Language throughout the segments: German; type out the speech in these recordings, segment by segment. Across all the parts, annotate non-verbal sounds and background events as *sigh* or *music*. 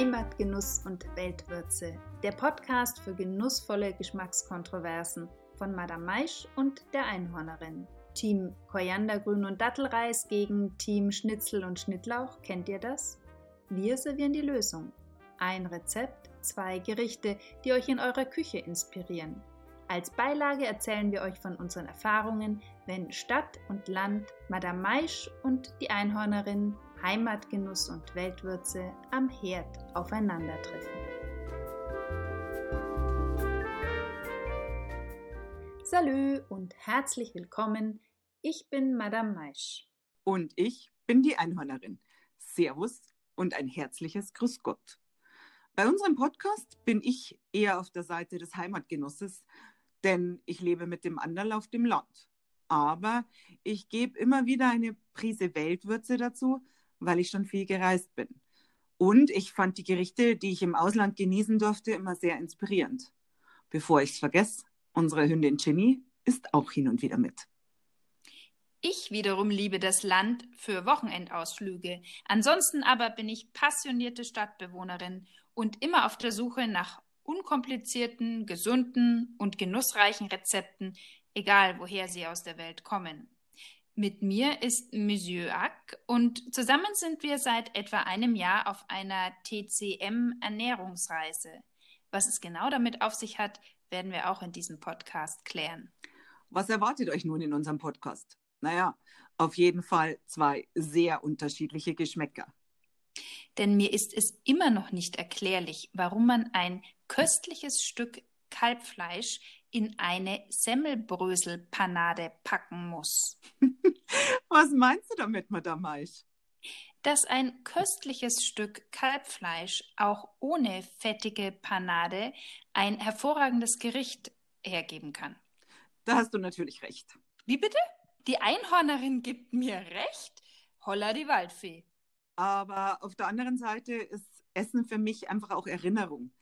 Heimatgenuss und Weltwürze, der Podcast für genussvolle Geschmackskontroversen von Madame Maisch und der Einhornerin. Team Koriandergrün und Dattelreis gegen Team Schnitzel und Schnittlauch, kennt ihr das? Wir servieren die Lösung. Ein Rezept, zwei Gerichte, die euch in eurer Küche inspirieren. Als Beilage erzählen wir euch von unseren Erfahrungen, wenn Stadt und Land, Madame Maisch und die Einhornerin Heimatgenuss und Weltwürze am Herd aufeinandertreffen. Salü und herzlich willkommen. Ich bin Madame Maisch. Und ich bin die Einhornerin. Servus und ein herzliches Grüß Gott. Bei unserem Podcast bin ich eher auf der Seite des Heimatgenusses, denn ich lebe mit dem Anderl auf dem Land. Aber ich gebe immer wieder eine Prise Weltwürze dazu, weil ich schon viel gereist bin. Und ich fand die Gerichte, die ich im Ausland genießen durfte, immer sehr inspirierend. Bevor ich es vergesse, unsere Hündin Ginny ist auch hin und wieder mit. Ich wiederum liebe das Land für Wochenendausflüge. Ansonsten aber bin ich passionierte Stadtbewohnerin und immer auf der Suche nach unkomplizierten, gesunden und genussreichen Rezepten, egal woher sie aus der Welt kommen. Mit mir ist Monsieur Ack und zusammen sind wir seit etwa einem Jahr auf einer TCM-Ernährungsreise. Was es genau damit auf sich hat, werden wir auch in diesem Podcast klären. Was erwartet euch nun in unserem Podcast? Naja, auf jeden Fall zwei sehr unterschiedliche Geschmäcker. Denn mir ist es immer noch nicht erklärlich, warum man ein köstliches Stück Kalbfleisch in eine Semmelbröselpanade packen muss. *laughs* Was meinst du damit, Madame Maisch? Dass ein köstliches Stück Kalbfleisch auch ohne fettige Panade ein hervorragendes Gericht hergeben kann. Da hast du natürlich recht. Wie bitte? Die Einhornerin gibt mir recht? Holla die Waldfee. Aber auf der anderen Seite ist Essen für mich einfach auch Erinnerung.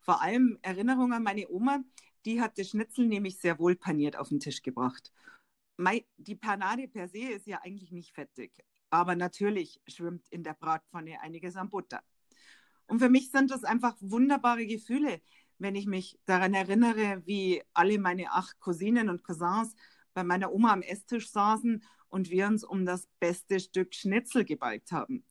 Vor allem Erinnerung an meine Oma, die hat das Schnitzel nämlich sehr wohl paniert auf den Tisch gebracht. Die Panade per se ist ja eigentlich nicht fettig, aber natürlich schwimmt in der Bratpfanne einiges an Butter. Und für mich sind das einfach wunderbare Gefühle, wenn ich mich daran erinnere, wie alle meine acht Cousinen und Cousins bei meiner Oma am Esstisch saßen und wir uns um das beste Stück Schnitzel gebalgt haben.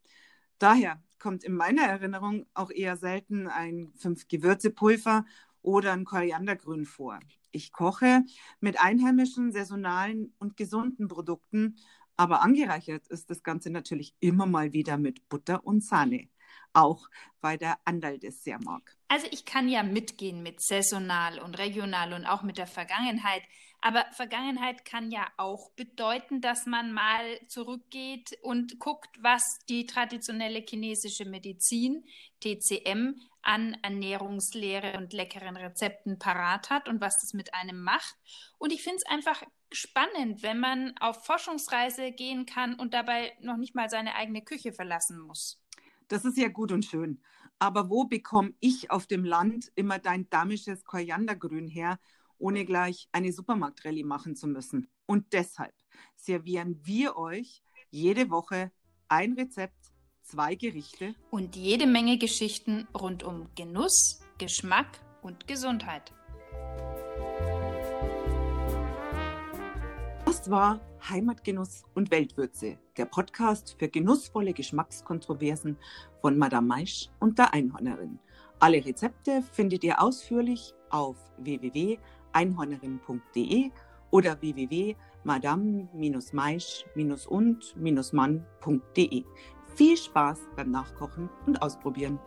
Daher kommt in meiner Erinnerung auch eher selten ein Fünf-Gewürze-Pulver oder ein Koriandergrün vor. Ich koche mit einheimischen, saisonalen und gesunden Produkten, aber angereichert ist das Ganze natürlich immer mal wieder mit Butter und Sahne auch weil der Andal das sehr. Also ich kann ja mitgehen mit saisonal und regional und auch mit der Vergangenheit. Aber Vergangenheit kann ja auch bedeuten, dass man mal zurückgeht und guckt, was die traditionelle chinesische Medizin, TCM, an Ernährungslehre und leckeren Rezepten parat hat und was das mit einem macht. Und ich finde es einfach spannend, wenn man auf Forschungsreise gehen kann und dabei noch nicht mal seine eigene Küche verlassen muss. Das ist ja gut und schön. Aber wo bekomme ich auf dem Land immer dein damisches Koriandergrün her, ohne gleich eine Supermarktrallye machen zu müssen? Und deshalb servieren wir euch jede Woche ein Rezept, zwei Gerichte und jede Menge Geschichten rund um Genuss, Geschmack und Gesundheit. Das war Heimatgenuss und Weltwürze, der Podcast für genussvolle Geschmackskontroversen von Madame Maisch und der Einhornerin. Alle Rezepte findet ihr ausführlich auf www.einhornerin.de oder www.madame-maisch-und-mann.de. Viel Spaß beim Nachkochen und Ausprobieren.